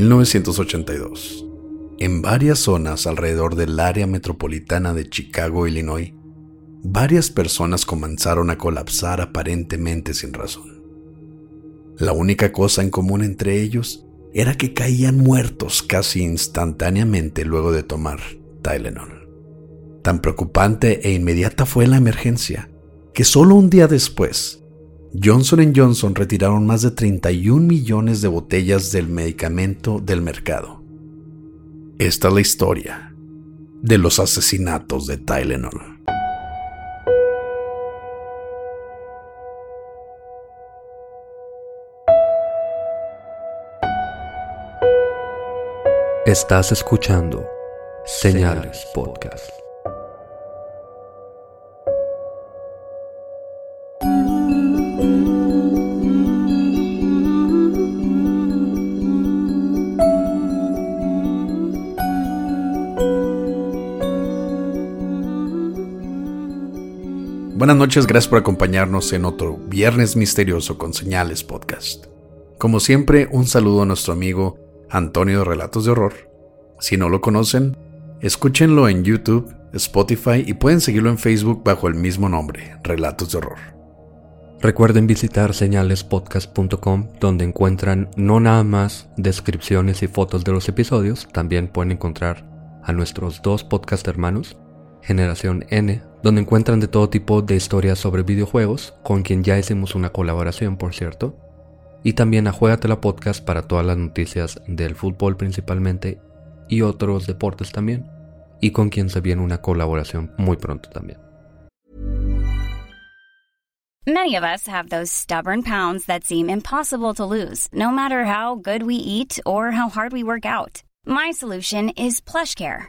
1982, en varias zonas alrededor del área metropolitana de Chicago, Illinois, varias personas comenzaron a colapsar aparentemente sin razón. La única cosa en común entre ellos era que caían muertos casi instantáneamente luego de tomar Tylenol. Tan preocupante e inmediata fue la emergencia que solo un día después Johnson Johnson retiraron más de 31 millones de botellas del medicamento del mercado. Esta es la historia de los asesinatos de Tylenol. Estás escuchando Señales Podcast. Buenas noches, gracias por acompañarnos en otro Viernes Misterioso con Señales Podcast. Como siempre, un saludo a nuestro amigo Antonio de Relatos de Horror. Si no lo conocen, escúchenlo en YouTube, Spotify y pueden seguirlo en Facebook bajo el mismo nombre, Relatos de Horror. Recuerden visitar señalespodcast.com donde encuentran no nada más descripciones y fotos de los episodios, también pueden encontrar a nuestros dos podcast hermanos, Generación N, donde encuentran de todo tipo de historias sobre videojuegos, con quien ya hicimos una colaboración, por cierto, y también a Juegatela Podcast para todas las noticias del fútbol principalmente y otros deportes también, y con quien se viene una colaboración muy pronto también. Many of us have those stubborn pounds that seem impossible to lose, no matter how good we eat or how hard we work out. My solution is PlushCare.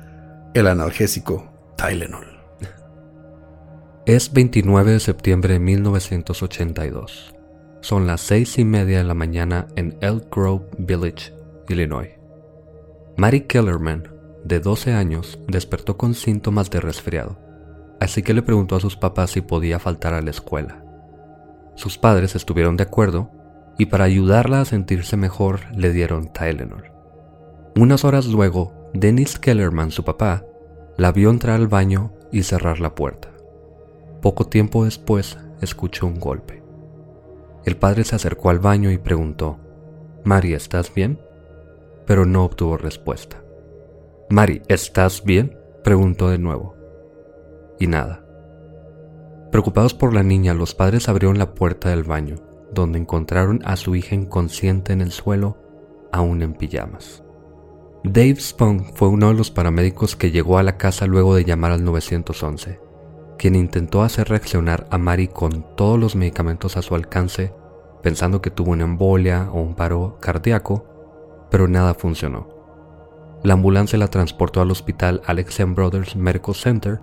El analgésico Tylenol. Es 29 de septiembre de 1982. Son las seis y media de la mañana en Elk Grove Village, Illinois. Mary Kellerman, de 12 años, despertó con síntomas de resfriado, así que le preguntó a sus papás si podía faltar a la escuela. Sus padres estuvieron de acuerdo y para ayudarla a sentirse mejor le dieron Tylenol. Unas horas luego, Dennis Kellerman, su papá, la vio entrar al baño y cerrar la puerta. Poco tiempo después escuchó un golpe. El padre se acercó al baño y preguntó, Mari, ¿estás bien? Pero no obtuvo respuesta. Mari, ¿estás bien? preguntó de nuevo. Y nada. Preocupados por la niña, los padres abrieron la puerta del baño, donde encontraron a su hija inconsciente en el suelo, aún en pijamas. Dave Spong fue uno de los paramédicos que llegó a la casa luego de llamar al 911, quien intentó hacer reaccionar a Mary con todos los medicamentos a su alcance, pensando que tuvo una embolia o un paro cardíaco, pero nada funcionó. La ambulancia la transportó al hospital Alexian Brothers Medical Center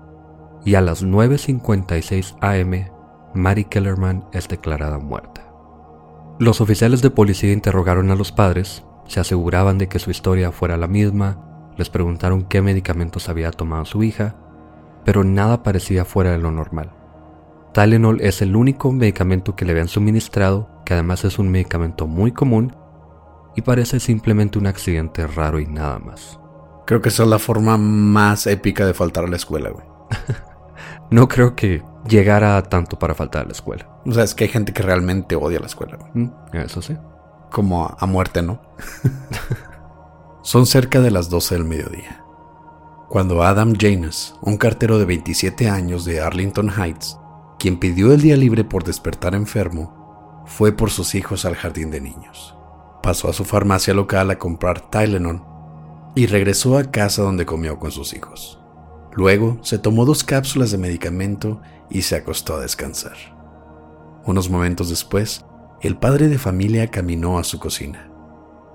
y a las 9.56 am, Mary Kellerman es declarada muerta. Los oficiales de policía interrogaron a los padres, se aseguraban de que su historia fuera la misma, les preguntaron qué medicamentos había tomado su hija, pero nada parecía fuera de lo normal. Tylenol es el único medicamento que le habían suministrado, que además es un medicamento muy común y parece simplemente un accidente raro y nada más. Creo que esa es la forma más épica de faltar a la escuela, güey. no creo que llegara tanto para faltar a la escuela. O sea, es que hay gente que realmente odia la escuela, güey. Mm, eso sí. Como a muerte, ¿no? Son cerca de las 12 del mediodía. Cuando Adam Janus, un cartero de 27 años de Arlington Heights, quien pidió el día libre por despertar enfermo, fue por sus hijos al jardín de niños. Pasó a su farmacia local a comprar Tylenol y regresó a casa donde comió con sus hijos. Luego se tomó dos cápsulas de medicamento y se acostó a descansar. Unos momentos después, el padre de familia caminó a su cocina,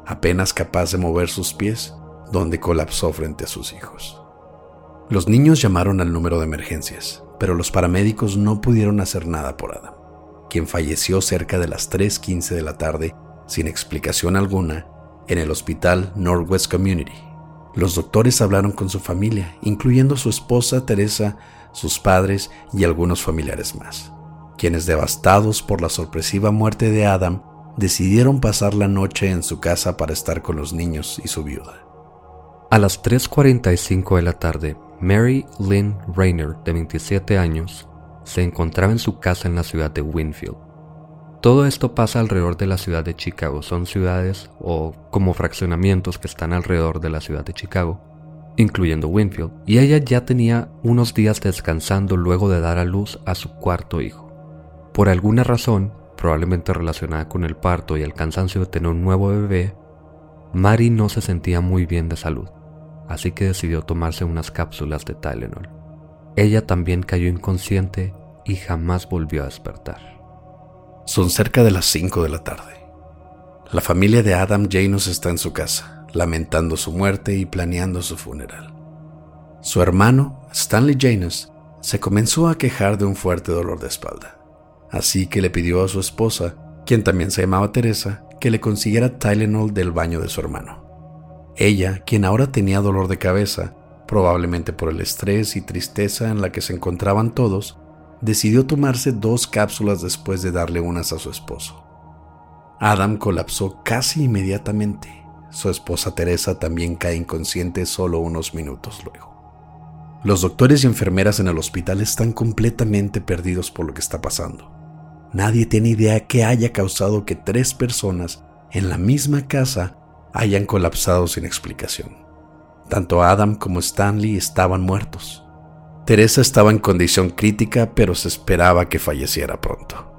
apenas capaz de mover sus pies, donde colapsó frente a sus hijos. Los niños llamaron al número de emergencias, pero los paramédicos no pudieron hacer nada por Adam, quien falleció cerca de las 3.15 de la tarde sin explicación alguna en el hospital Northwest Community. Los doctores hablaron con su familia, incluyendo su esposa Teresa, sus padres y algunos familiares más, quienes devastados por la sorpresiva muerte de Adam, decidieron pasar la noche en su casa para estar con los niños y su viuda. A las 3.45 de la tarde, Mary Lynn Rayner, de 27 años, se encontraba en su casa en la ciudad de Winfield. Todo esto pasa alrededor de la ciudad de Chicago. Son ciudades o como fraccionamientos que están alrededor de la ciudad de Chicago, incluyendo Winfield. Y ella ya tenía unos días descansando luego de dar a luz a su cuarto hijo. Por alguna razón, probablemente relacionada con el parto y el cansancio de tener un nuevo bebé, Mary no se sentía muy bien de salud así que decidió tomarse unas cápsulas de Tylenol. Ella también cayó inconsciente y jamás volvió a despertar. Son cerca de las 5 de la tarde. La familia de Adam Janus está en su casa, lamentando su muerte y planeando su funeral. Su hermano, Stanley Janus, se comenzó a quejar de un fuerte dolor de espalda, así que le pidió a su esposa, quien también se llamaba Teresa, que le consiguiera Tylenol del baño de su hermano. Ella, quien ahora tenía dolor de cabeza, probablemente por el estrés y tristeza en la que se encontraban todos, decidió tomarse dos cápsulas después de darle unas a su esposo. Adam colapsó casi inmediatamente. Su esposa Teresa también cae inconsciente solo unos minutos luego. Los doctores y enfermeras en el hospital están completamente perdidos por lo que está pasando. Nadie tiene idea qué haya causado que tres personas en la misma casa hayan colapsado sin explicación. Tanto Adam como Stanley estaban muertos. Teresa estaba en condición crítica, pero se esperaba que falleciera pronto.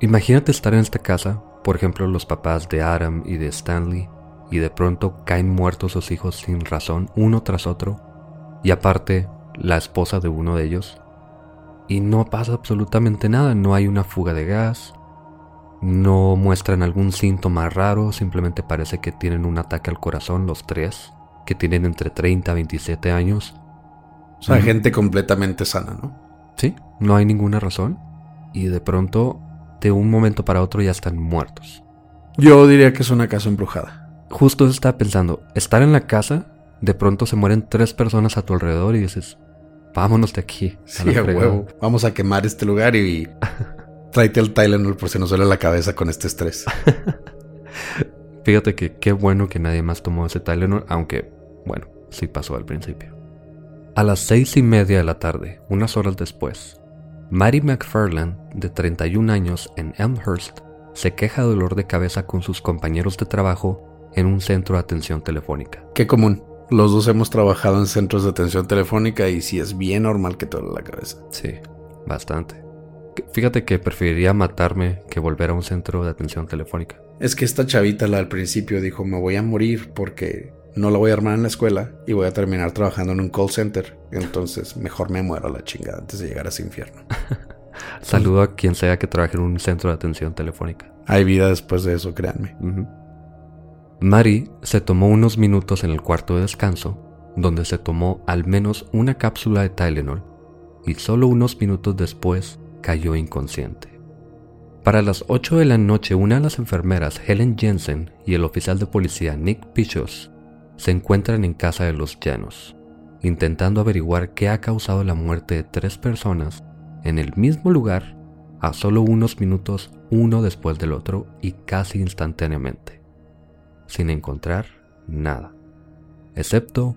Imagínate estar en esta casa, por ejemplo los papás de Adam y de Stanley, y de pronto caen muertos sus hijos sin razón, uno tras otro, y aparte la esposa de uno de ellos, y no pasa absolutamente nada, no hay una fuga de gas, no muestran algún síntoma raro, simplemente parece que tienen un ataque al corazón los tres, que tienen entre 30 a 27 años. O sea, gente completamente sana, ¿no? Sí, no hay ninguna razón. Y de pronto, de un momento para otro ya están muertos. Yo diría que es una casa embrujada. Justo estaba pensando, estar en la casa, de pronto se mueren tres personas a tu alrededor y dices, vámonos de aquí. Sí, a huevo. Vamos a quemar este lugar y Tráete el Tylenol por si nos duele la cabeza con este estrés. Fíjate que qué bueno que nadie más tomó ese Tylenol, aunque, bueno, sí pasó al principio. A las seis y media de la tarde, unas horas después, Mary McFarland, de 31 años en Elmhurst, se queja de dolor de cabeza con sus compañeros de trabajo en un centro de atención telefónica. Qué común. Los dos hemos trabajado en centros de atención telefónica y sí es bien normal que te duele la cabeza. Sí, bastante. Fíjate que preferiría matarme que volver a un centro de atención telefónica. Es que esta chavita, la al principio, dijo, me voy a morir porque no la voy a armar en la escuela y voy a terminar trabajando en un call center. Entonces, mejor me muero a la chingada antes de llegar a ese infierno. Saludo a quien sea que trabaje en un centro de atención telefónica. Hay vida después de eso, créanme. Mari se tomó unos minutos en el cuarto de descanso, donde se tomó al menos una cápsula de Tylenol, y solo unos minutos después cayó inconsciente. Para las 8 de la noche, una de las enfermeras, Helen Jensen, y el oficial de policía, Nick Pichos, se encuentran en casa de los llanos, intentando averiguar qué ha causado la muerte de tres personas en el mismo lugar a solo unos minutos uno después del otro y casi instantáneamente, sin encontrar nada, excepto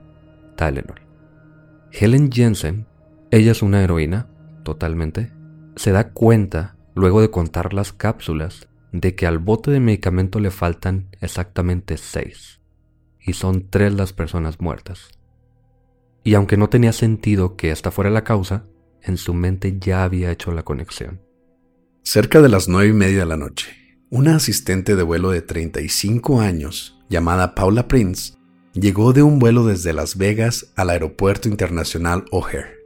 Tylenol. Helen Jensen, ella es una heroína, totalmente, se da cuenta, luego de contar las cápsulas, de que al bote de medicamento le faltan exactamente seis, y son tres las personas muertas. Y aunque no tenía sentido que esta fuera la causa, en su mente ya había hecho la conexión. Cerca de las nueve y media de la noche, una asistente de vuelo de 35 años, llamada Paula Prince, llegó de un vuelo desde Las Vegas al Aeropuerto Internacional O'Hare.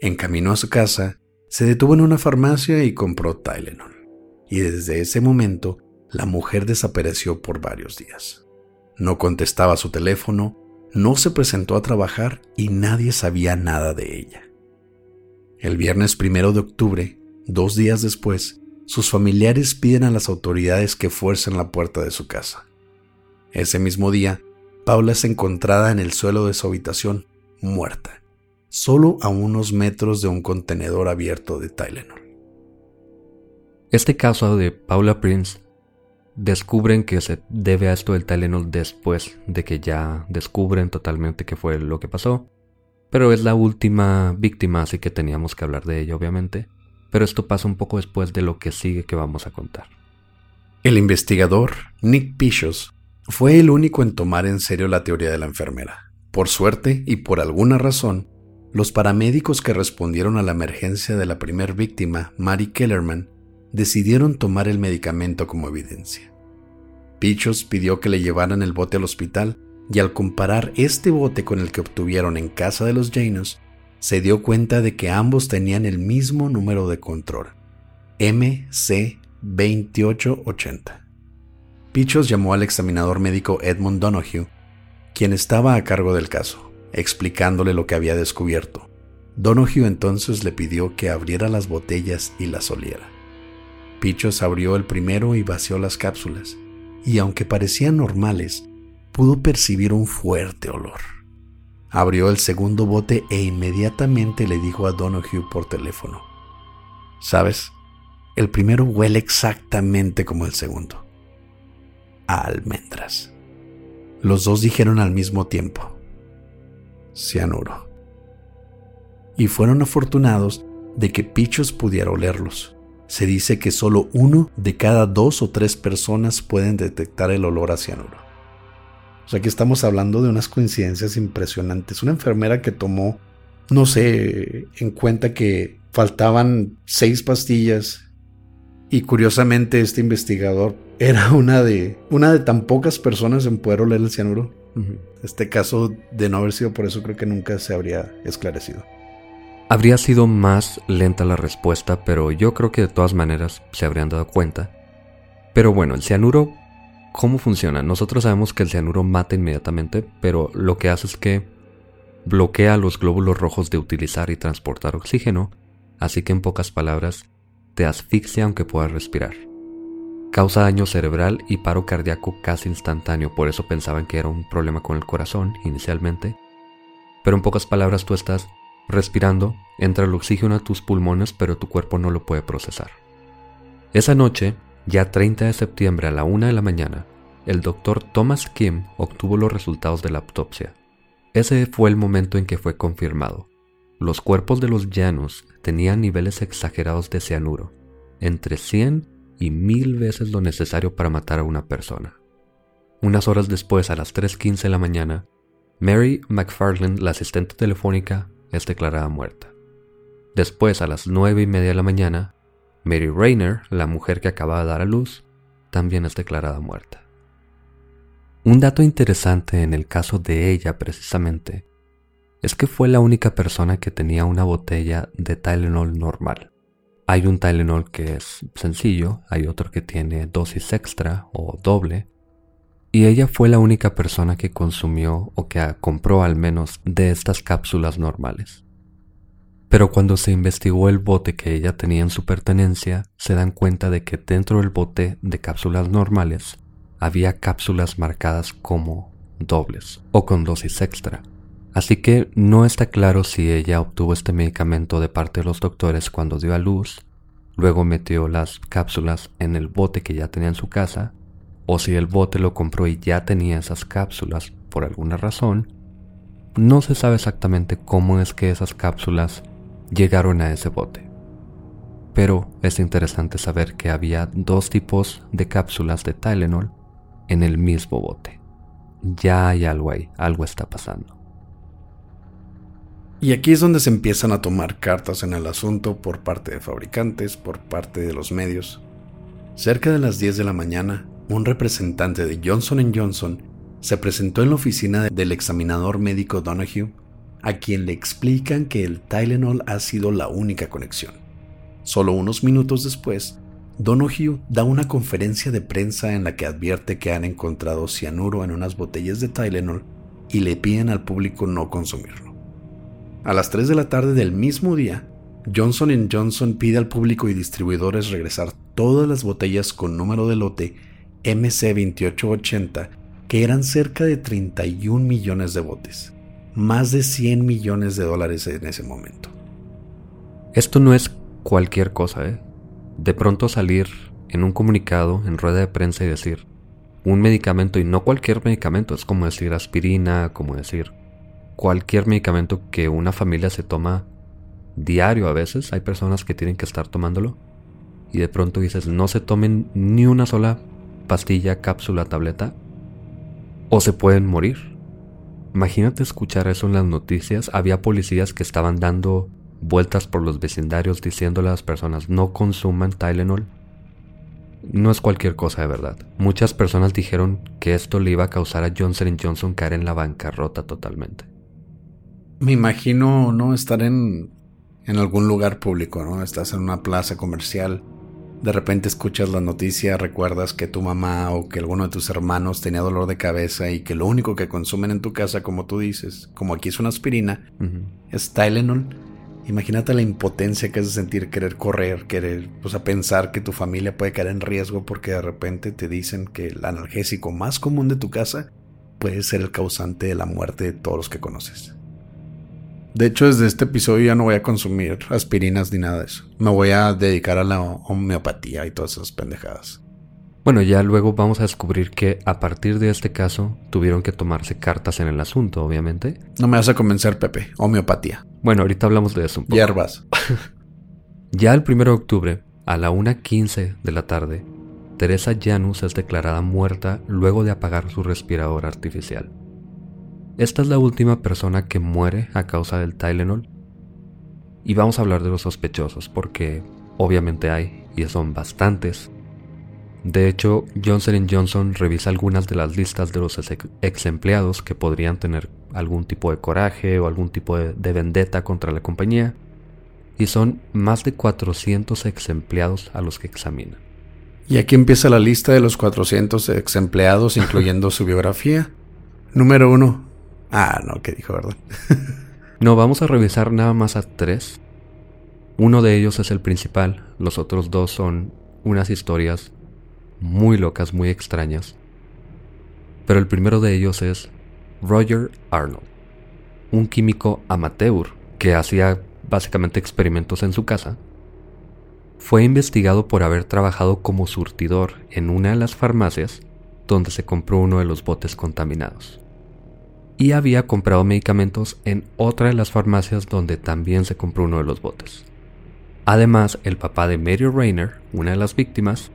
En camino a su casa, se detuvo en una farmacia y compró Tylenol. Y desde ese momento, la mujer desapareció por varios días. No contestaba su teléfono, no se presentó a trabajar y nadie sabía nada de ella. El viernes primero de octubre, dos días después, sus familiares piden a las autoridades que fuercen la puerta de su casa. Ese mismo día, Paula es encontrada en el suelo de su habitación, muerta, solo a unos metros de un contenedor abierto de Tylenol. Este caso de Paula Prince descubren que se debe a esto del Tylenol después de que ya descubren totalmente qué fue lo que pasó. Pero es la última víctima, así que teníamos que hablar de ella, obviamente. Pero esto pasa un poco después de lo que sigue que vamos a contar. El investigador Nick Pichos fue el único en tomar en serio la teoría de la enfermera. Por suerte y por alguna razón, los paramédicos que respondieron a la emergencia de la primer víctima, Mary Kellerman, decidieron tomar el medicamento como evidencia. Pichos pidió que le llevaran el bote al hospital y al comparar este bote con el que obtuvieron en casa de los Janos, se dio cuenta de que ambos tenían el mismo número de control, MC2880. Pichos llamó al examinador médico Edmund Donoghue, quien estaba a cargo del caso, explicándole lo que había descubierto. Donoghue entonces le pidió que abriera las botellas y las oliera. Pichos abrió el primero y vació las cápsulas, y aunque parecían normales, pudo percibir un fuerte olor. Abrió el segundo bote e inmediatamente le dijo a Donoghue por teléfono, ¿sabes? El primero huele exactamente como el segundo. A almendras. Los dos dijeron al mismo tiempo, cianuro. Y fueron afortunados de que Pichos pudiera olerlos. Se dice que solo uno de cada dos o tres personas pueden detectar el olor a cianuro. O sea que estamos hablando de unas coincidencias impresionantes. Una enfermera que tomó, no sé, en cuenta que faltaban seis pastillas y curiosamente este investigador era una de, una de tan pocas personas en poder oler el cianuro. Este caso, de no haber sido por eso, creo que nunca se habría esclarecido. Habría sido más lenta la respuesta, pero yo creo que de todas maneras se habrían dado cuenta. Pero bueno, el cianuro ¿Cómo funciona? Nosotros sabemos que el cianuro mata inmediatamente, pero lo que hace es que bloquea los glóbulos rojos de utilizar y transportar oxígeno, así que en pocas palabras, te asfixia aunque puedas respirar. Causa daño cerebral y paro cardíaco casi instantáneo, por eso pensaban que era un problema con el corazón inicialmente. Pero en pocas palabras tú estás respirando, entra el oxígeno a tus pulmones, pero tu cuerpo no lo puede procesar. Esa noche, ya 30 de septiembre a la 1 de la mañana, el doctor Thomas Kim obtuvo los resultados de la autopsia. Ese fue el momento en que fue confirmado. Los cuerpos de los llanos tenían niveles exagerados de cianuro, entre 100 y 1000 veces lo necesario para matar a una persona. Unas horas después, a las 3.15 de la mañana, Mary McFarland, la asistente telefónica, es declarada muerta. Después, a las 9 y media de la mañana, Mary Rayner, la mujer que acaba de dar a luz, también es declarada muerta. Un dato interesante en el caso de ella precisamente es que fue la única persona que tenía una botella de Tylenol normal. Hay un Tylenol que es sencillo, hay otro que tiene dosis extra o doble, y ella fue la única persona que consumió o que compró al menos de estas cápsulas normales. Pero cuando se investigó el bote que ella tenía en su pertenencia, se dan cuenta de que dentro del bote de cápsulas normales había cápsulas marcadas como dobles o con dosis extra. Así que no está claro si ella obtuvo este medicamento de parte de los doctores cuando dio a luz, luego metió las cápsulas en el bote que ya tenía en su casa, o si el bote lo compró y ya tenía esas cápsulas por alguna razón. No se sabe exactamente cómo es que esas cápsulas llegaron a ese bote. Pero es interesante saber que había dos tipos de cápsulas de Tylenol en el mismo bote. Ya hay algo ahí, algo está pasando. Y aquí es donde se empiezan a tomar cartas en el asunto por parte de fabricantes, por parte de los medios. Cerca de las 10 de la mañana, un representante de Johnson Johnson se presentó en la oficina del examinador médico Donahue, a quien le explican que el Tylenol ha sido la única conexión. Solo unos minutos después, Donohue da una conferencia de prensa en la que advierte que han encontrado cianuro en unas botellas de Tylenol y le piden al público no consumirlo. A las 3 de la tarde del mismo día, Johnson Johnson pide al público y distribuidores regresar todas las botellas con número de lote MC2880, que eran cerca de 31 millones de botes, más de 100 millones de dólares en ese momento. Esto no es cualquier cosa, ¿eh? De pronto salir en un comunicado, en rueda de prensa y decir un medicamento y no cualquier medicamento, es como decir aspirina, como decir cualquier medicamento que una familia se toma diario a veces, hay personas que tienen que estar tomándolo y de pronto dices no se tomen ni una sola pastilla, cápsula, tableta o se pueden morir. Imagínate escuchar eso en las noticias, había policías que estaban dando vueltas por los vecindarios diciéndole a las personas no consuman Tylenol, no es cualquier cosa de verdad. Muchas personas dijeron que esto le iba a causar a Johnson Johnson caer en la bancarrota totalmente. Me imagino no estar en, en algún lugar público, ¿no? Estás en una plaza comercial, de repente escuchas la noticia, recuerdas que tu mamá o que alguno de tus hermanos tenía dolor de cabeza y que lo único que consumen en tu casa, como tú dices, como aquí es una aspirina, es Tylenol Imagínate la impotencia que es de sentir querer correr, querer, pues a pensar que tu familia puede caer en riesgo porque de repente te dicen que el analgésico más común de tu casa puede ser el causante de la muerte de todos los que conoces. De hecho, desde este episodio ya no voy a consumir aspirinas ni nada de eso. Me voy a dedicar a la homeopatía y todas esas pendejadas. Bueno, ya luego vamos a descubrir que a partir de este caso tuvieron que tomarse cartas en el asunto, obviamente. No me vas a convencer, Pepe. Homeopatía. Bueno, ahorita hablamos de eso un poco. Hierbas. ya el 1 de octubre, a la 1.15 de la tarde, Teresa Janus es declarada muerta luego de apagar su respirador artificial. Esta es la última persona que muere a causa del Tylenol. Y vamos a hablar de los sospechosos porque obviamente hay, y son bastantes, de hecho, Johnson Johnson revisa algunas de las listas de los ex empleados que podrían tener algún tipo de coraje o algún tipo de, vendetta contra la compañía, y son más de 400 ex empleados a los que examinan. Y aquí empieza la lista de los 400 ex empleados, incluyendo su biografía. Número uno. Ah, no, ¿qué dijo, verdad? no, vamos a revisar nada más a tres. Uno de ellos es el principal, los otros dos son unas historias muy locas, muy extrañas. Pero el primero de ellos es Roger Arnold, un químico amateur que hacía básicamente experimentos en su casa. Fue investigado por haber trabajado como surtidor en una de las farmacias donde se compró uno de los botes contaminados. Y había comprado medicamentos en otra de las farmacias donde también se compró uno de los botes. Además, el papá de Mary Rayner, una de las víctimas,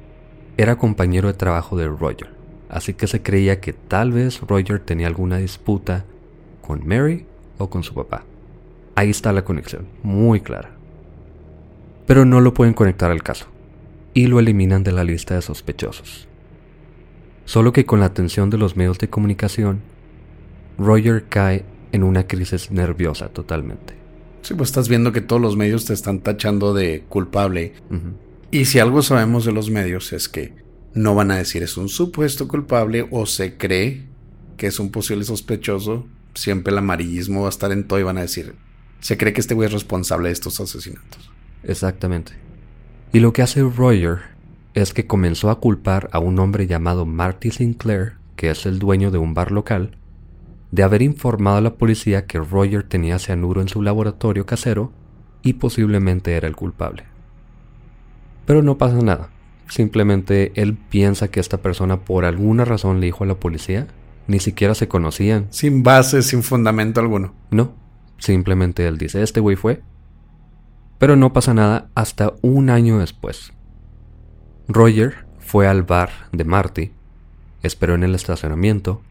era compañero de trabajo de Roger, así que se creía que tal vez Roger tenía alguna disputa con Mary o con su papá. Ahí está la conexión, muy clara. Pero no lo pueden conectar al caso, y lo eliminan de la lista de sospechosos. Solo que con la atención de los medios de comunicación, Roger cae en una crisis nerviosa totalmente. Sí, pues estás viendo que todos los medios te están tachando de culpable. Y si algo sabemos de los medios es que no van a decir es un supuesto culpable o se cree que es un posible sospechoso. Siempre el amarillismo va a estar en todo y van a decir, se cree que este güey es responsable de estos asesinatos. Exactamente. Y lo que hace Roger es que comenzó a culpar a un hombre llamado Marty Sinclair, que es el dueño de un bar local, de haber informado a la policía que Roger tenía cianuro en su laboratorio casero y posiblemente era el culpable. Pero no pasa nada. Simplemente él piensa que esta persona por alguna razón le dijo a la policía. Ni siquiera se conocían. Sin base, sin fundamento alguno. No. Simplemente él dice, este güey fue. Pero no pasa nada hasta un año después. Roger fue al bar de Marty, esperó en el estacionamiento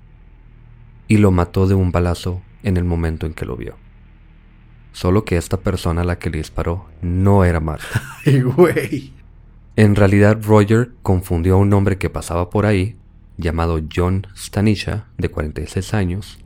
y lo mató de un balazo en el momento en que lo vio. Solo que esta persona a la que le disparó no era Marty. Ay, güey. En realidad Roger confundió a un hombre que pasaba por ahí, llamado John Stanisha, de 46 años,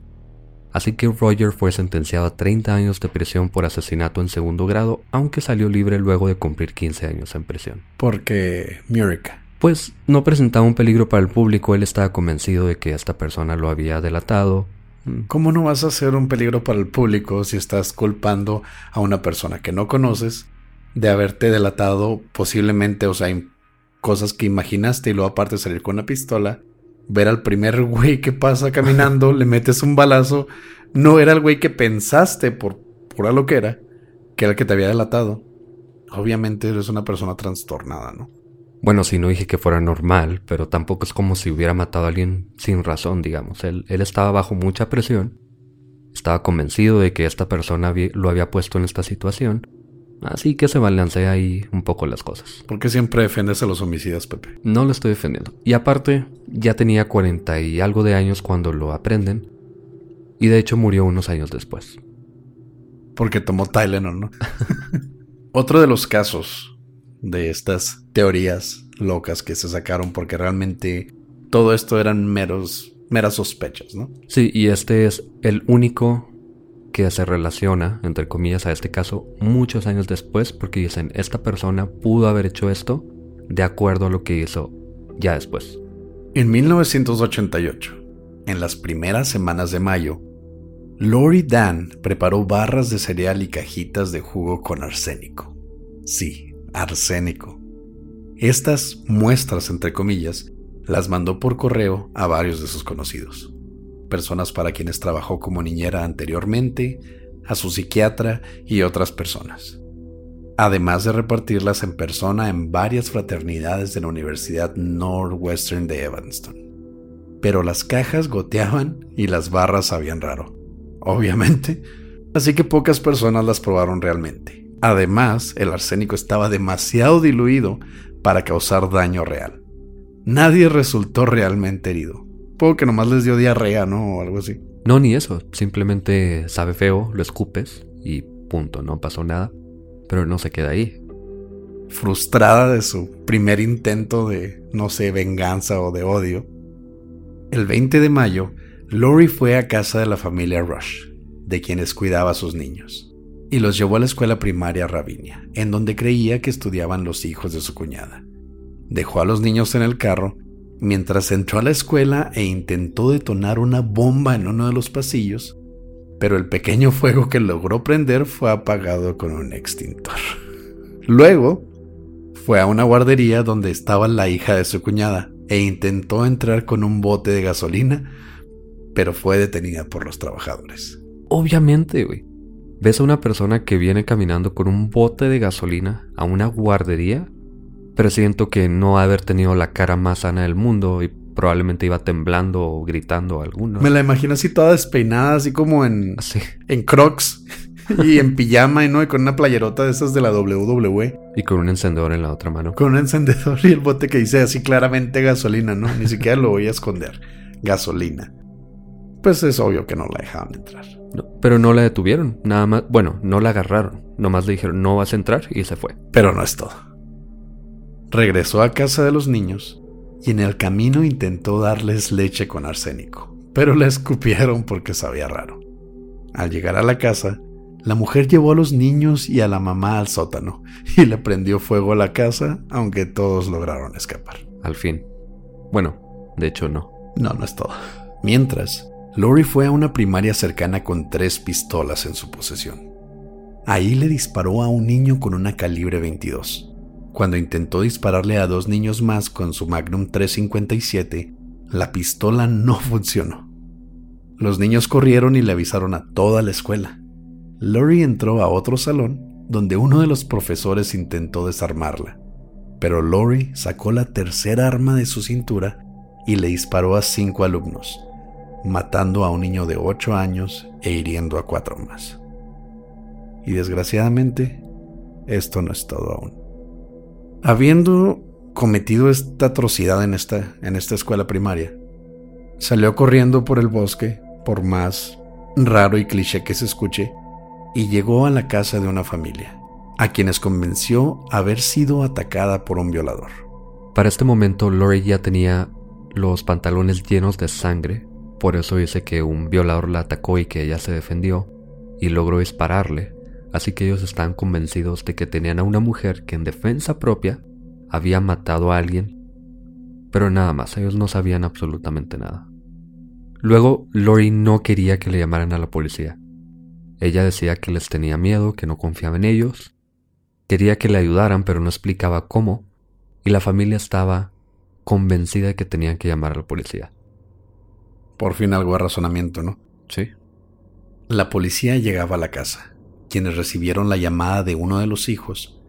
así que Roger fue sentenciado a 30 años de prisión por asesinato en segundo grado, aunque salió libre luego de cumplir 15 años en prisión. Porque Murica. Pues no presentaba un peligro para el público, él estaba convencido de que esta persona lo había delatado. Mm. ¿Cómo no vas a ser un peligro para el público si estás culpando a una persona que no conoces de haberte delatado posiblemente, o sea, cosas que imaginaste y luego aparte salir con una pistola, ver al primer güey que pasa caminando, le metes un balazo, no era el güey que pensaste por pura lo que era, que era el que te había delatado. Obviamente eres una persona trastornada, ¿no? Bueno, si no dije que fuera normal, pero tampoco es como si hubiera matado a alguien sin razón, digamos. Él, él estaba bajo mucha presión, estaba convencido de que esta persona lo había puesto en esta situación, así que se balancea ahí un poco las cosas. ¿Por qué siempre defiendes a los homicidas, Pepe? No lo estoy defendiendo. Y aparte, ya tenía 40 y algo de años cuando lo aprenden, y de hecho murió unos años después. Porque tomó Tylenol, ¿no? Otro de los casos de estas teorías locas que se sacaron porque realmente todo esto eran meros meras sospechas, ¿no? Sí, y este es el único que se relaciona, entre comillas, a este caso muchos años después, porque dicen, esta persona pudo haber hecho esto de acuerdo a lo que hizo ya después. En 1988, en las primeras semanas de mayo, Lori Dan preparó barras de cereal y cajitas de jugo con arsénico. Sí, arsénico. Estas muestras, entre comillas, las mandó por correo a varios de sus conocidos, personas para quienes trabajó como niñera anteriormente, a su psiquiatra y otras personas, además de repartirlas en persona en varias fraternidades de la Universidad Northwestern de Evanston. Pero las cajas goteaban y las barras sabían raro, obviamente, así que pocas personas las probaron realmente. Además, el arsénico estaba demasiado diluido para causar daño real. Nadie resultó realmente herido. Puedo que nomás les dio diarrea, ¿no? O algo así. No, ni eso. Simplemente sabe feo, lo escupes y punto, no pasó nada. Pero no se queda ahí. Frustrada de su primer intento de, no sé, venganza o de odio, el 20 de mayo, Lori fue a casa de la familia Rush, de quienes cuidaba a sus niños y los llevó a la escuela primaria Ravinia, en donde creía que estudiaban los hijos de su cuñada. Dejó a los niños en el carro mientras entró a la escuela e intentó detonar una bomba en uno de los pasillos, pero el pequeño fuego que logró prender fue apagado con un extintor. Luego, fue a una guardería donde estaba la hija de su cuñada e intentó entrar con un bote de gasolina, pero fue detenida por los trabajadores. Obviamente, güey ves a una persona que viene caminando con un bote de gasolina a una guardería, pero siento que no ha haber tenido la cara más sana del mundo y probablemente iba temblando o gritando alguno. Me la imagino así toda despeinada, así como en, en crocs y en pijama y no, y con una playerota de esas de la WWE. Y con un encendedor en la otra mano. Con un encendedor y el bote que dice así claramente gasolina, ¿no? Ni siquiera lo voy a esconder. Gasolina. Pues es obvio que no la dejaban entrar pero no la detuvieron, nada más, bueno, no la agarraron, nomás le dijeron no vas a entrar y se fue. Pero no es todo. Regresó a casa de los niños y en el camino intentó darles leche con arsénico, pero la escupieron porque sabía raro. Al llegar a la casa, la mujer llevó a los niños y a la mamá al sótano y le prendió fuego a la casa, aunque todos lograron escapar. Al fin. Bueno, de hecho no. No, no es todo. Mientras, Lori fue a una primaria cercana con tres pistolas en su posesión. Ahí le disparó a un niño con una calibre 22. Cuando intentó dispararle a dos niños más con su Magnum 357, la pistola no funcionó. Los niños corrieron y le avisaron a toda la escuela. Lori entró a otro salón donde uno de los profesores intentó desarmarla, pero Lori sacó la tercera arma de su cintura y le disparó a cinco alumnos, matando a un niño de 8 años e hiriendo a cuatro más. Y desgraciadamente, esto no es todo aún. Habiendo cometido esta atrocidad en esta, en esta escuela primaria, salió corriendo por el bosque, por más raro y cliché que se escuche, y llegó a la casa de una familia, a quienes convenció haber sido atacada por un violador. Para este momento, Lori ya tenía los pantalones llenos de sangre, por eso dice que un violador la atacó y que ella se defendió y logró dispararle, así que ellos están convencidos de que tenían a una mujer que en defensa propia había matado a alguien, pero nada más, ellos no sabían absolutamente nada. Luego, Lori no quería que le llamaran a la policía. Ella decía que les tenía miedo, que no confiaba en ellos, quería que le ayudaran, pero no explicaba cómo, y la familia estaba convencida de que tenían que llamar a la policía. Por fin algo de razonamiento, ¿no? Sí. La policía llegaba a la casa, quienes recibieron la llamada de uno de los hijos,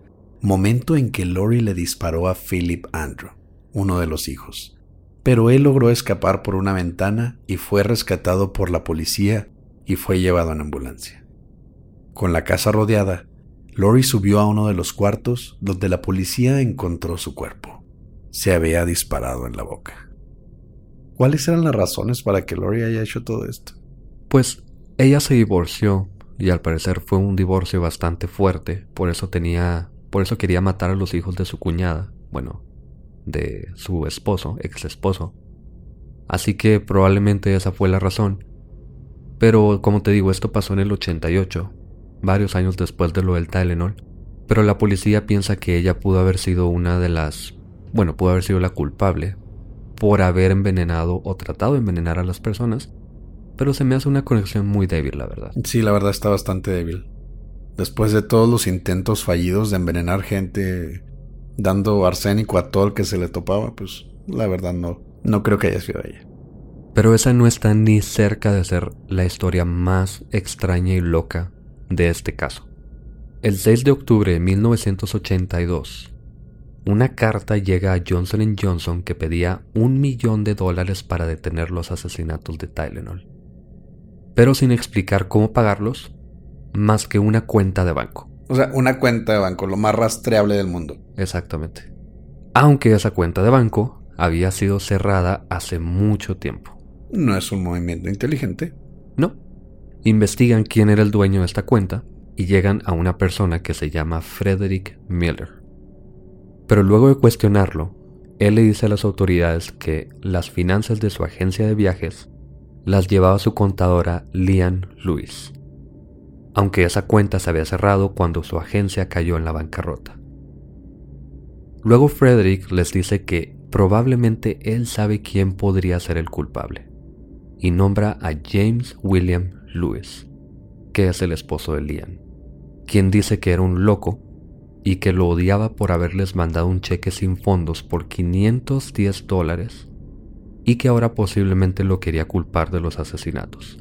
momento en que Lori le disparó a Philip Andrew, uno de los hijos. Pero él logró escapar por una ventana y fue rescatado por la policía y fue llevado en ambulancia. Con la casa rodeada, Lori subió a uno de los cuartos donde la policía encontró su cuerpo se había disparado en la boca. ¿Cuáles eran las razones para que Lori haya hecho todo esto? Pues ella se divorció y al parecer fue un divorcio bastante fuerte, por eso tenía, por eso quería matar a los hijos de su cuñada, bueno, de su esposo, ex esposo. Así que probablemente esa fue la razón. Pero como te digo, esto pasó en el 88, varios años después de lo del Tylenol, pero la policía piensa que ella pudo haber sido una de las bueno, pudo haber sido la culpable por haber envenenado o tratado de envenenar a las personas, pero se me hace una conexión muy débil, la verdad. Sí, la verdad está bastante débil. Después de todos los intentos fallidos de envenenar gente dando arsénico a todo el que se le topaba, pues la verdad no, no creo que haya sido ella. Pero esa no está ni cerca de ser la historia más extraña y loca de este caso. El 6 de octubre de 1982, una carta llega a Johnson Johnson que pedía un millón de dólares para detener los asesinatos de Tylenol, pero sin explicar cómo pagarlos, más que una cuenta de banco. O sea, una cuenta de banco, lo más rastreable del mundo. Exactamente. Aunque esa cuenta de banco había sido cerrada hace mucho tiempo. No es un movimiento inteligente. No. Investigan quién era el dueño de esta cuenta y llegan a una persona que se llama Frederick Miller. Pero luego de cuestionarlo, él le dice a las autoridades que las finanzas de su agencia de viajes las llevaba su contadora Lian Lewis, aunque esa cuenta se había cerrado cuando su agencia cayó en la bancarrota. Luego Frederick les dice que probablemente él sabe quién podría ser el culpable, y nombra a James William Lewis, que es el esposo de Lian, quien dice que era un loco y que lo odiaba por haberles mandado un cheque sin fondos por 510 dólares y que ahora posiblemente lo quería culpar de los asesinatos.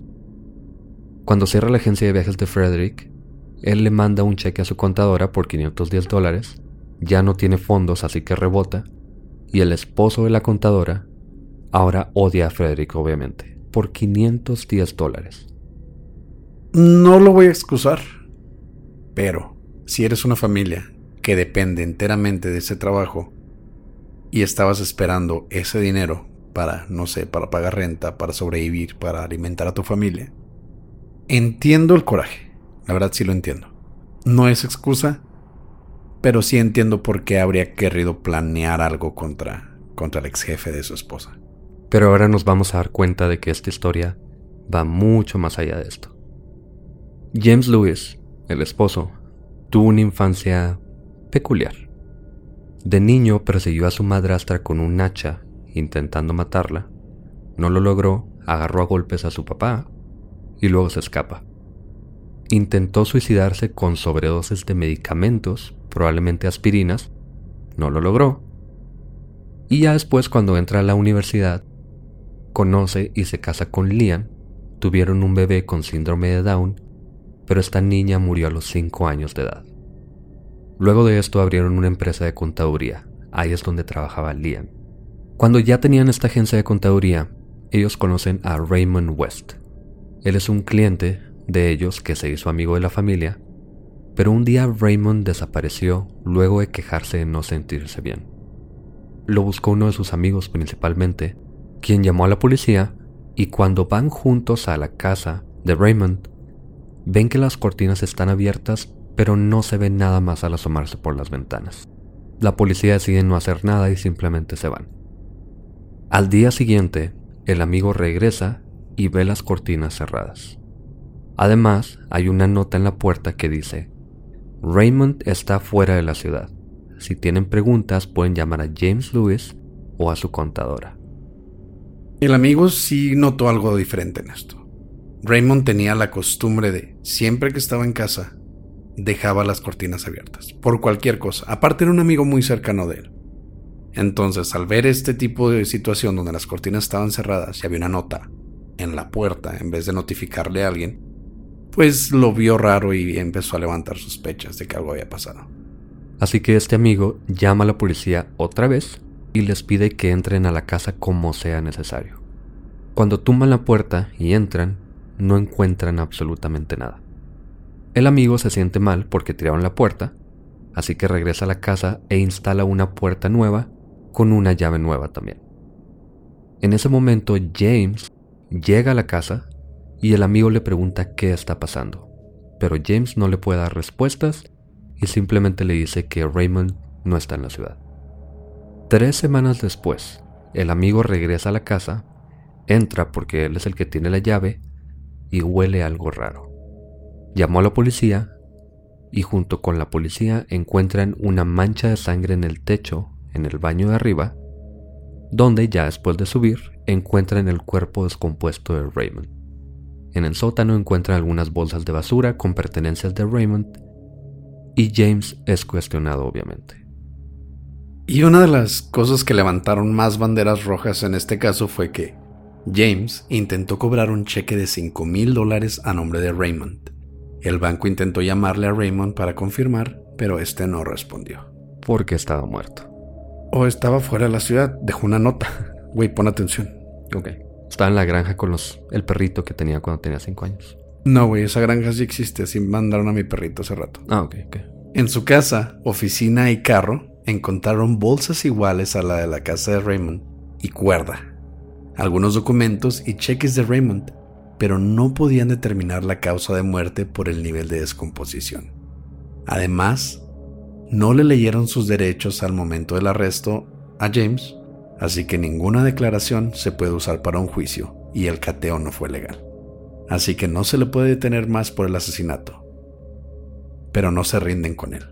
Cuando cierra la agencia de viajes de Frederick, él le manda un cheque a su contadora por 510 dólares, ya no tiene fondos así que rebota, y el esposo de la contadora ahora odia a Frederick obviamente, por 510 dólares. No lo voy a excusar, pero si eres una familia que depende enteramente de ese trabajo y estabas esperando ese dinero para, no sé, para pagar renta, para sobrevivir, para alimentar a tu familia, entiendo el coraje. La verdad sí lo entiendo. No es excusa, pero sí entiendo por qué habría querido planear algo contra, contra el ex jefe de su esposa. Pero ahora nos vamos a dar cuenta de que esta historia va mucho más allá de esto. James Lewis, el esposo, tuvo una infancia peculiar. De niño persiguió a su madrastra con un hacha, intentando matarla. No lo logró, agarró a golpes a su papá y luego se escapa. Intentó suicidarse con sobredosis de medicamentos, probablemente aspirinas, no lo logró. Y ya después cuando entra a la universidad, conoce y se casa con Lian, tuvieron un bebé con síndrome de Down, pero esta niña murió a los 5 años de edad. Luego de esto abrieron una empresa de contaduría, ahí es donde trabajaba Liam. Cuando ya tenían esta agencia de contaduría, ellos conocen a Raymond West. Él es un cliente de ellos que se hizo amigo de la familia, pero un día Raymond desapareció luego de quejarse de no sentirse bien. Lo buscó uno de sus amigos principalmente, quien llamó a la policía y cuando van juntos a la casa de Raymond, ven que las cortinas están abiertas pero no se ve nada más al asomarse por las ventanas. La policía decide no hacer nada y simplemente se van. Al día siguiente, el amigo regresa y ve las cortinas cerradas. Además, hay una nota en la puerta que dice, Raymond está fuera de la ciudad. Si tienen preguntas pueden llamar a James Lewis o a su contadora. El amigo sí notó algo diferente en esto. Raymond tenía la costumbre de, siempre que estaba en casa, dejaba las cortinas abiertas, por cualquier cosa. Aparte era un amigo muy cercano de él. Entonces, al ver este tipo de situación donde las cortinas estaban cerradas y había una nota en la puerta en vez de notificarle a alguien, pues lo vio raro y empezó a levantar sospechas de que algo había pasado. Así que este amigo llama a la policía otra vez y les pide que entren a la casa como sea necesario. Cuando tumban la puerta y entran, no encuentran absolutamente nada. El amigo se siente mal porque tiraron la puerta, así que regresa a la casa e instala una puerta nueva con una llave nueva también. En ese momento James llega a la casa y el amigo le pregunta qué está pasando, pero James no le puede dar respuestas y simplemente le dice que Raymond no está en la ciudad. Tres semanas después, el amigo regresa a la casa, entra porque él es el que tiene la llave y huele algo raro. Llamó a la policía y junto con la policía encuentran una mancha de sangre en el techo, en el baño de arriba, donde ya después de subir encuentran el cuerpo descompuesto de Raymond. En el sótano encuentran algunas bolsas de basura con pertenencias de Raymond y James es cuestionado obviamente. Y una de las cosas que levantaron más banderas rojas en este caso fue que James intentó cobrar un cheque de 5 mil dólares a nombre de Raymond. El banco intentó llamarle a Raymond para confirmar, pero este no respondió. Porque estaba muerto. O estaba fuera de la ciudad, dejó una nota. Güey, pon atención. Ok. Estaba en la granja con los, el perrito que tenía cuando tenía 5 años. No, güey, esa granja sí existe, así mandaron a mi perrito hace rato. Ah, ok, ok. En su casa, oficina y carro encontraron bolsas iguales a la de la casa de Raymond y cuerda, algunos documentos y cheques de Raymond, pero no podían determinar la causa de muerte por el nivel de descomposición. Además, no le leyeron sus derechos al momento del arresto a James, así que ninguna declaración se puede usar para un juicio y el cateo no fue legal. Así que no se le puede detener más por el asesinato. Pero no se rinden con él.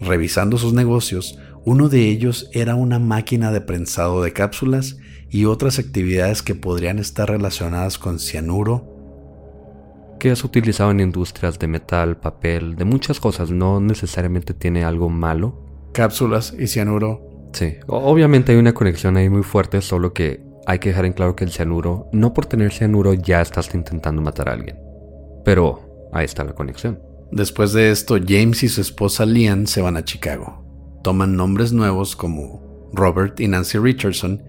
Revisando sus negocios, uno de ellos era una máquina de prensado de cápsulas y otras actividades que podrían estar relacionadas con cianuro. Que es utilizado en industrias de metal, papel, de muchas cosas, no necesariamente tiene algo malo. Cápsulas y cianuro. Sí, obviamente hay una conexión ahí muy fuerte, solo que hay que dejar en claro que el cianuro, no por tener cianuro ya estás intentando matar a alguien. Pero ahí está la conexión. Después de esto, James y su esposa Lian se van a Chicago. Toman nombres nuevos como Robert y Nancy Richardson,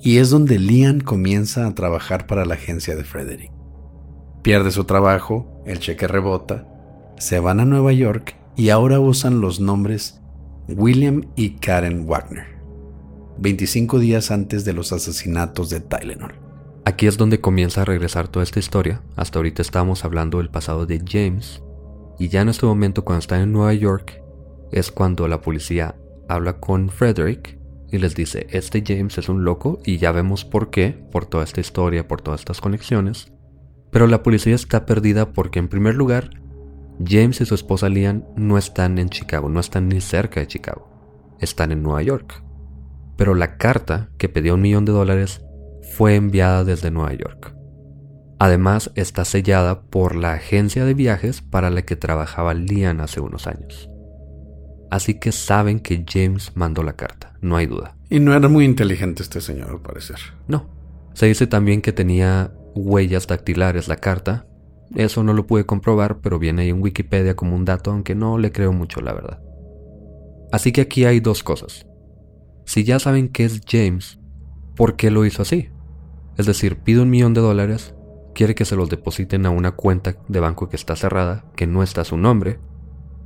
y es donde Lian comienza a trabajar para la agencia de Frederick. Pierde su trabajo, el cheque rebota, se van a Nueva York y ahora usan los nombres William y Karen Wagner, 25 días antes de los asesinatos de Tylenol. Aquí es donde comienza a regresar toda esta historia. Hasta ahorita estábamos hablando del pasado de James, y ya en este momento cuando están en Nueva York es cuando la policía habla con Frederick y les dice, este James es un loco y ya vemos por qué, por toda esta historia, por todas estas conexiones. Pero la policía está perdida porque en primer lugar, James y su esposa Lian no están en Chicago, no están ni cerca de Chicago, están en Nueva York. Pero la carta que pedía un millón de dólares fue enviada desde Nueva York. Además, está sellada por la agencia de viajes para la que trabajaba Lian hace unos años. Así que saben que James mandó la carta, no hay duda. Y no era muy inteligente este señor, al parecer. No. Se dice también que tenía huellas dactilares la carta. Eso no lo pude comprobar, pero viene ahí en Wikipedia como un dato, aunque no le creo mucho, la verdad. Así que aquí hay dos cosas. Si ya saben que es James, ¿por qué lo hizo así? Es decir, pide un millón de dólares, quiere que se los depositen a una cuenta de banco que está cerrada, que no está su nombre,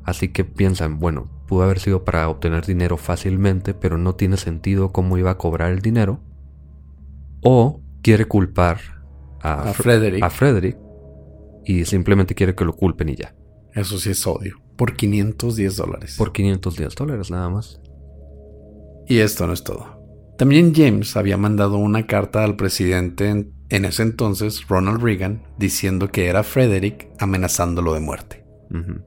así que piensan, bueno, pudo haber sido para obtener dinero fácilmente, pero no tiene sentido cómo iba a cobrar el dinero, o quiere culpar a, A Frederick. a Frederick y simplemente quiere que lo culpen y ya, Eso sí es odio. Por 510 dólares. por 510 dólares nada más. Y esto no es todo. También James había mandado una carta al presidente en, en ese entonces, Ronald Reagan, diciendo que era Frederick amenazándolo de muerte. Ujú.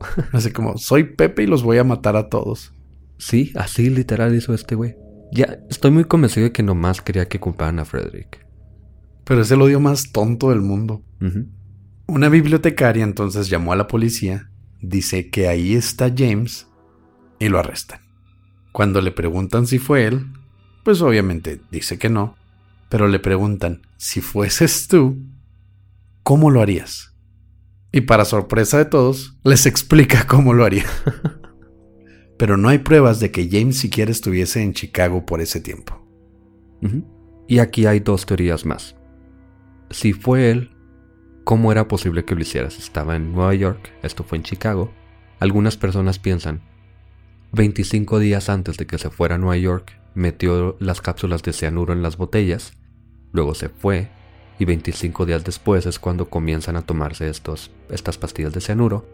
Así como, soy Pepe y los voy a matar a todos. Sí, así literal hizo este güey. Ya estoy muy convencido de que nomás quería que culparan a Frederick. Pero es el odio más tonto del mundo. Una bibliotecaria entonces llamó a la policía, dice que ahí está James y lo arrestan. Cuando le preguntan si fue él, pues obviamente dice que no, pero le preguntan si fueses tú, ¿cómo lo harías? Y para sorpresa de todos, les explica cómo lo haría. pero no hay pruebas de que James siquiera estuviese en Chicago por ese tiempo. Y aquí hay dos teorías más. Si fue él, ¿cómo era posible que lo hiciera? Si estaba en Nueva York, esto fue en Chicago. Algunas personas piensan, 25 días antes de que se fuera a Nueva York, metió las cápsulas de cianuro en las botellas, luego se fue, y 25 días después es cuando comienzan a tomarse estos, estas pastillas de cianuro,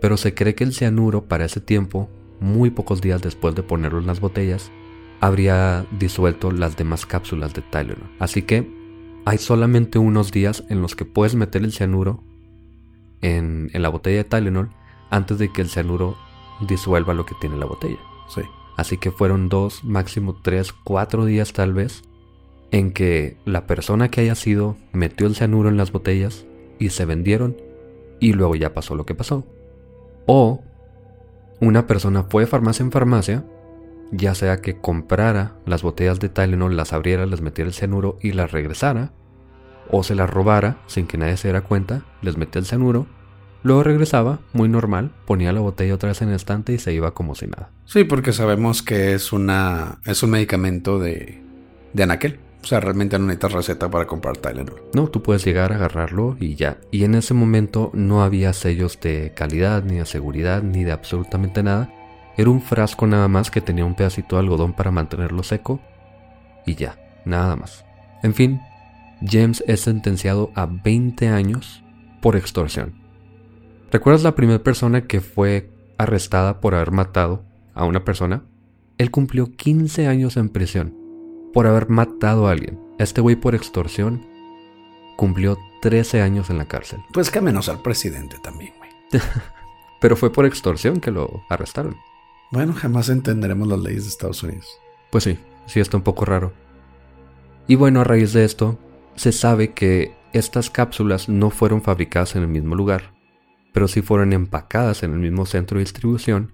pero se cree que el cianuro para ese tiempo, muy pocos días después de ponerlo en las botellas, habría disuelto las demás cápsulas de Tylenol. Así que hay solamente unos días en los que puedes meter el cianuro en, en la botella de Tylenol antes de que el cianuro disuelva lo que tiene la botella. Sí. Así que fueron dos, máximo tres, cuatro días tal vez, en que la persona que haya sido metió el cianuro en las botellas y se vendieron y luego ya pasó lo que pasó. O una persona fue farmacia en farmacia, ya sea que comprara las botellas de Tylenol, las abriera, les metiera el cianuro y las regresara, o se las robara sin que nadie se diera cuenta, les metía el cianuro, luego regresaba, muy normal, ponía la botella otra vez en el estante y se iba como si nada. Sí, porque sabemos que es una es un medicamento de, de anaquel. O sea, realmente no necesitas receta para comprar Tylenol. No, tú puedes llegar a agarrarlo y ya. Y en ese momento no había sellos de calidad, ni de seguridad, ni de absolutamente nada. Era un frasco nada más que tenía un pedacito de algodón para mantenerlo seco. Y ya, nada más. En fin, James es sentenciado a 20 años por extorsión. ¿Recuerdas la primera persona que fue arrestada por haber matado a una persona? Él cumplió 15 años en prisión por haber matado a alguien. Este güey por extorsión cumplió 13 años en la cárcel. Pues que menos al presidente también, güey. Pero fue por extorsión que lo arrestaron. Bueno, jamás entenderemos las leyes de Estados Unidos. Pues sí, sí está un poco raro. Y bueno, a raíz de esto, se sabe que estas cápsulas no fueron fabricadas en el mismo lugar, pero sí fueron empacadas en el mismo centro de distribución.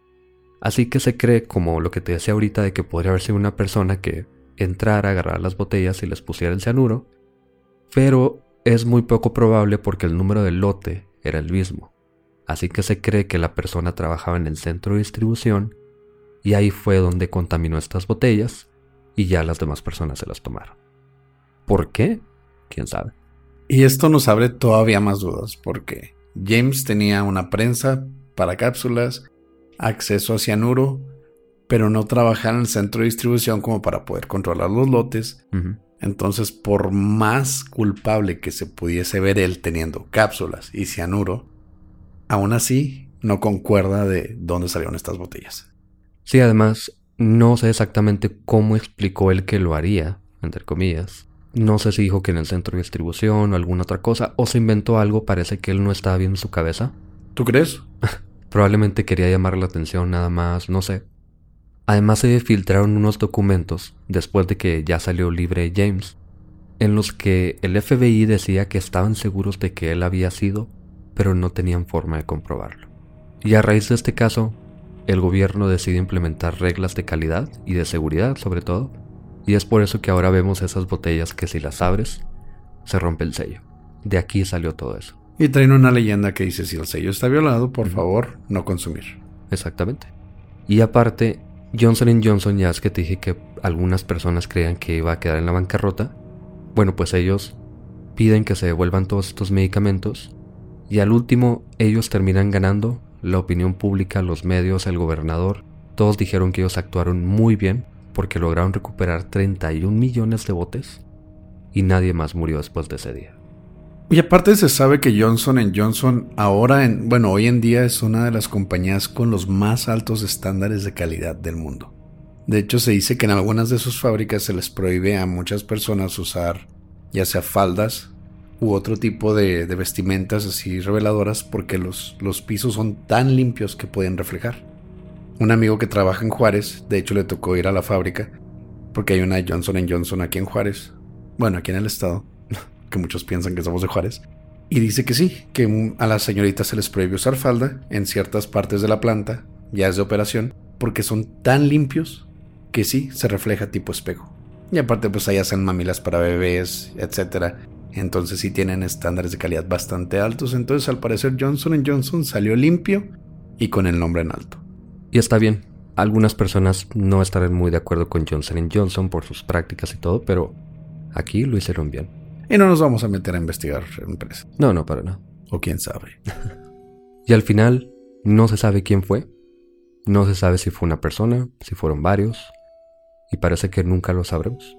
Así que se cree, como lo que te decía ahorita, de que podría haber sido una persona que entrara, agarrara las botellas y les pusiera el cianuro, pero es muy poco probable porque el número del lote era el mismo. Así que se cree que la persona trabajaba en el centro de distribución y ahí fue donde contaminó estas botellas y ya las demás personas se las tomaron. ¿Por qué? ¿Quién sabe? Y esto nos abre todavía más dudas porque James tenía una prensa para cápsulas, acceso a cianuro, pero no trabajaba en el centro de distribución como para poder controlar los lotes. Entonces, por más culpable que se pudiese ver él teniendo cápsulas y cianuro, aún así no concuerda de dónde salieron estas botellas. Sí, además, no sé exactamente cómo explicó él que lo haría, entre comillas. No sé si dijo que en el centro de distribución o alguna otra cosa, o se inventó algo, parece que él no estaba bien en su cabeza. ¿Tú crees? Probablemente quería llamar la atención nada más, no sé. Además se filtraron unos documentos, después de que ya salió libre James, en los que el FBI decía que estaban seguros de que él había sido, pero no tenían forma de comprobarlo. Y a raíz de este caso, el gobierno decide implementar reglas de calidad y de seguridad sobre todo, y es por eso que ahora vemos esas botellas que si las abres, se rompe el sello. De aquí salió todo eso. Y traen una leyenda que dice, si el sello está violado, por favor, no consumir. Exactamente. Y aparte, Johnson Johnson, ya es que te dije que algunas personas creían que iba a quedar en la bancarrota. Bueno, pues ellos piden que se devuelvan todos estos medicamentos y al último ellos terminan ganando, la opinión pública, los medios, el gobernador, todos dijeron que ellos actuaron muy bien porque lograron recuperar 31 millones de botes y nadie más murió después de ese día. Y aparte se sabe que Johnson Johnson ahora, en, bueno, hoy en día es una de las compañías con los más altos estándares de calidad del mundo. De hecho, se dice que en algunas de sus fábricas se les prohíbe a muchas personas usar ya sea faldas u otro tipo de, vestimentas así reveladoras porque los, los pisos son tan limpios que pueden reflejar. Un amigo que trabaja en Juárez, de hecho le tocó ir a la fábrica porque hay una Johnson Johnson aquí en Juárez, bueno, aquí en el estado, que muchos piensan que somos de Juárez, y dice que sí, que a las señoritas se les prohíbe usar falda en ciertas partes de la planta, ya es de operación, porque son tan limpios que sí se refleja tipo espejo. Y aparte pues ahí hacen mamilas para bebés, etc. Entonces sí tienen estándares de calidad bastante altos. Entonces al parecer Johnson Johnson salió limpio y con el nombre en alto. Y está bien. Algunas personas no estarán muy de acuerdo con Johnson Johnson por sus prácticas y todo, pero aquí lo hicieron bien. Y no nos vamos a meter a investigar empresas. No, no, para nada. O quién sabe. y al final no se sabe quién fue. No se sabe si fue una persona, si fueron varios, y parece que nunca lo sabremos.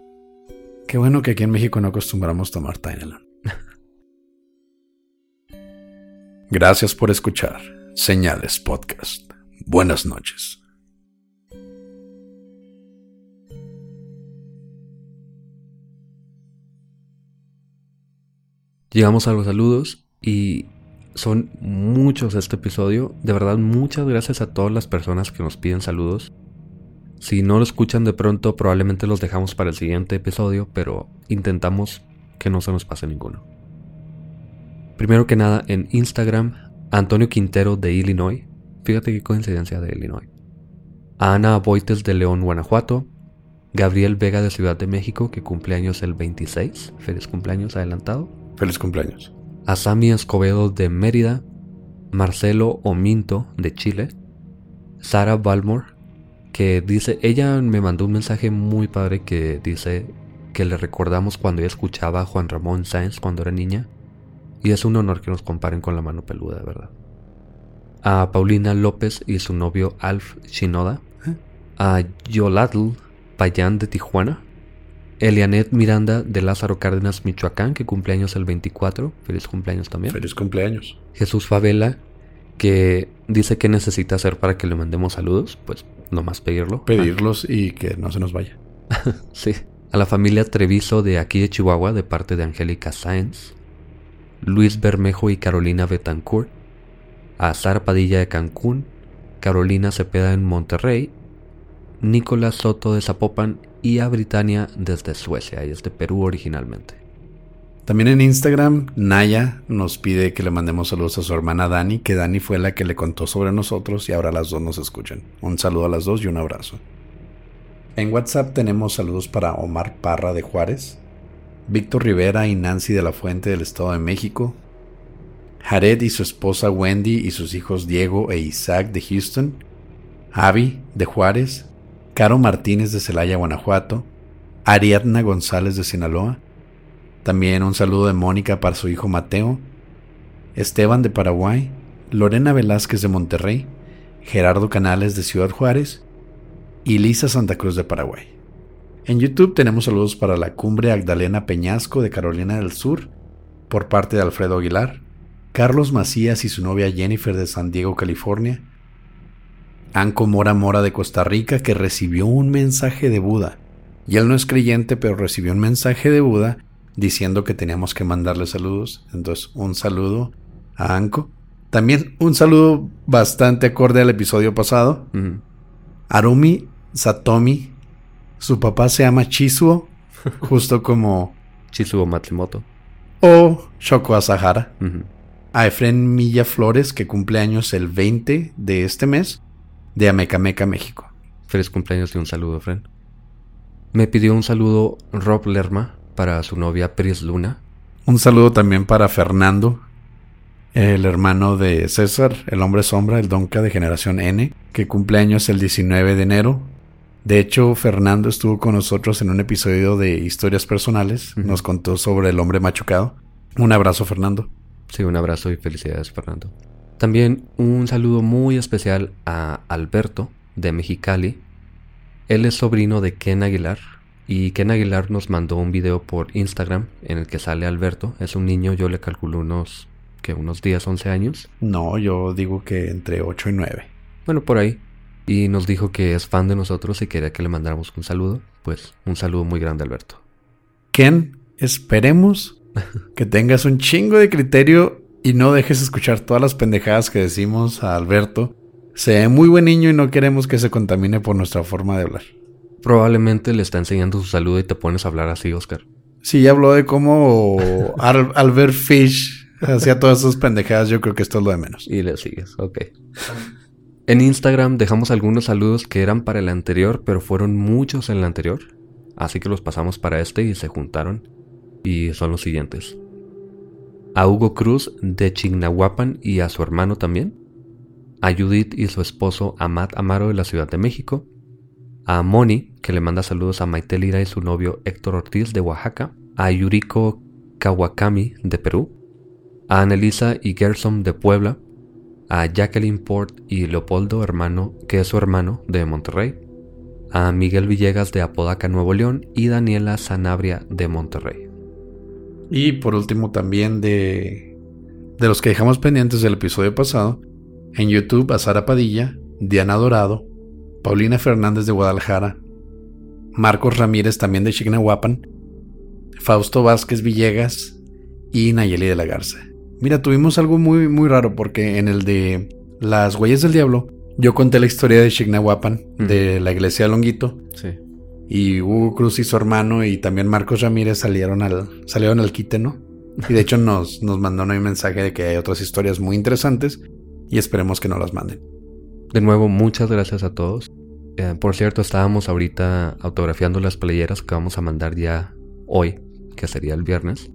Qué bueno que aquí en México no acostumbramos tomar Tylenol. Gracias por escuchar Señales Podcast. Buenas noches. Llegamos a los saludos y son muchos este episodio. De verdad, muchas gracias a todas las personas que nos piden saludos. Si no lo escuchan de pronto, probablemente los dejamos para el siguiente episodio, pero intentamos que no se nos pase ninguno. Primero que nada, en Instagram, Antonio Quintero de Illinois. Fíjate qué coincidencia de Illinois. Ana Boites de León, Guanajuato. Gabriel Vega de Ciudad de México, que cumple años el 26. Feliz cumpleaños adelantado. Feliz cumpleaños. A Sami Escobedo de Mérida. Marcelo Ominto de Chile. Sara Balmore que dice, ella me mandó un mensaje muy padre que dice que le recordamos cuando ella escuchaba a Juan Ramón Sáenz cuando era niña. Y es un honor que nos comparen con la mano peluda, de verdad. A Paulina López y su novio Alf Shinoda. A Yolatl Payán de Tijuana. Elianet Miranda de Lázaro Cárdenas, Michoacán, que cumpleaños el 24. Feliz cumpleaños también. Feliz cumpleaños. Jesús Favela, que dice que necesita hacer para que le mandemos saludos. Pues más pedirlo. Pedirlos y que no se nos vaya. sí. A la familia Treviso de aquí de Chihuahua, de parte de Angélica Sáenz. Luis Bermejo y Carolina Betancourt. A Sara Padilla de Cancún. Carolina Cepeda en Monterrey. Nicolás Soto de Zapopan y a Britania desde Suecia, y es de Perú originalmente. También en Instagram, Naya nos pide que le mandemos saludos a su hermana Dani, que Dani fue la que le contó sobre nosotros y ahora las dos nos escuchan. Un saludo a las dos y un abrazo. En WhatsApp tenemos saludos para Omar Parra de Juárez, Víctor Rivera y Nancy de la Fuente del Estado de México, Jared y su esposa Wendy y sus hijos Diego e Isaac de Houston, Avi de Juárez, Caro Martínez de Celaya, Guanajuato, Ariadna González de Sinaloa, también un saludo de Mónica para su hijo Mateo, Esteban de Paraguay, Lorena Velázquez de Monterrey, Gerardo Canales de Ciudad Juárez. Y Lisa Santa Cruz de Paraguay. En YouTube tenemos saludos para la cumbre Agdalena Peñasco de Carolina del Sur por parte de Alfredo Aguilar, Carlos Macías y su novia Jennifer de San Diego, California, Anco Mora Mora de Costa Rica que recibió un mensaje de Buda. Y él no es creyente, pero recibió un mensaje de Buda diciendo que teníamos que mandarle saludos. Entonces, un saludo a Anko. También un saludo bastante acorde al episodio pasado. Arumi Satomi. Su papá se llama Chizuo, justo como Chizuo Matsumoto. O Shoko Asahara. A Efren Milla Flores, que cumple años el 20 de este mes, de Amecameca, México. Feliz cumpleaños y un saludo, Efren. Me pidió un saludo Rob Lerma, para su novia Pris Luna. Un saludo también para Fernando, el hermano de César, el hombre sombra, el Donca de generación N, que cumple años el 19 de enero. De hecho, Fernando estuvo con nosotros en un episodio de Historias Personales. Nos contó sobre el hombre machucado. Un abrazo, Fernando. Sí, un abrazo y felicidades, Fernando. También un saludo muy especial a Alberto de Mexicali. Él es sobrino de Ken Aguilar y Ken Aguilar nos mandó un video por Instagram en el que sale Alberto. Es un niño, yo le calculo unos que unos 10, 11 años. No, yo digo que entre 8 y 9. Bueno, por ahí. Y nos dijo que es fan de nosotros y quería que le mandáramos un saludo. Pues un saludo muy grande, Alberto. Ken, esperemos que tengas un chingo de criterio y no dejes escuchar todas las pendejadas que decimos a Alberto. Se ve muy buen niño y no queremos que se contamine por nuestra forma de hablar. Probablemente le está enseñando su saludo y te pones a hablar así, Oscar. Sí, habló de cómo Albert Fish hacía todas esas pendejadas. Yo creo que esto es lo de menos. Y le sigues, ok. En Instagram dejamos algunos saludos que eran para el anterior, pero fueron muchos en el anterior. Así que los pasamos para este y se juntaron. Y son los siguientes. A Hugo Cruz de Chignahuapan y a su hermano también. A Judith y su esposo Amat Amaro de la Ciudad de México. A Moni, que le manda saludos a Maite Lira y su novio Héctor Ortiz de Oaxaca. A Yuriko Kawakami de Perú. A Annelisa y Gerson de Puebla a Jacqueline Port y Leopoldo, hermano, que es su hermano de Monterrey, a Miguel Villegas de Apodaca, Nuevo León y Daniela Sanabria de Monterrey. Y por último también de, de los que dejamos pendientes del episodio pasado, en YouTube a Sara Padilla, Diana Dorado, Paulina Fernández de Guadalajara, Marcos Ramírez también de Chignahuapan, Fausto Vázquez Villegas y Nayeli de la Garza. Mira, tuvimos algo muy, muy raro porque en el de Las Huellas del Diablo, yo conté la historia de Chignahuapan, de la iglesia de Longuito. Sí. Y Hugo Cruz y su hermano y también Marcos Ramírez salieron al, salieron al quite, ¿no? Y de hecho nos, nos mandaron un mensaje de que hay otras historias muy interesantes y esperemos que no las manden. De nuevo, muchas gracias a todos. Eh, por cierto, estábamos ahorita autografiando las playeras que vamos a mandar ya hoy, que sería el viernes.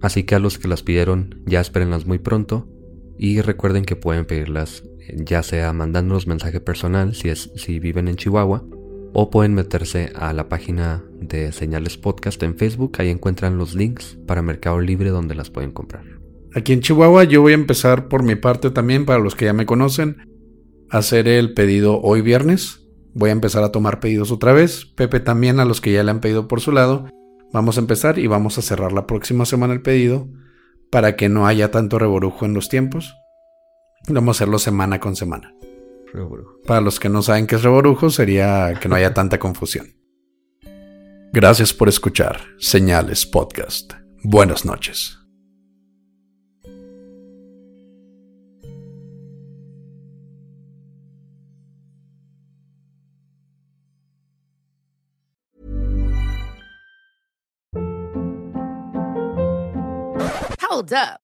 Así que a los que las pidieron ya espérenlas muy pronto y recuerden que pueden pedirlas eh, ya sea mandándonos mensaje personal si, es, si viven en Chihuahua o pueden meterse a la página de Señales Podcast en Facebook, ahí encuentran los links para Mercado Libre donde las pueden comprar. Aquí en Chihuahua yo voy a empezar por mi parte también, para los que ya me conocen, hacer el pedido hoy viernes. Voy a empezar a tomar pedidos otra vez. Pepe también a los que ya le han pedido por su lado. Vamos a empezar y vamos a cerrar la próxima semana el pedido para que no haya tanto reborujo en los tiempos. Vamos a hacerlo semana con semana. Para los que no saben qué es reborujo, sería que no haya tanta confusión. Gracias por escuchar Señales Podcast. Buenas noches. Hold up.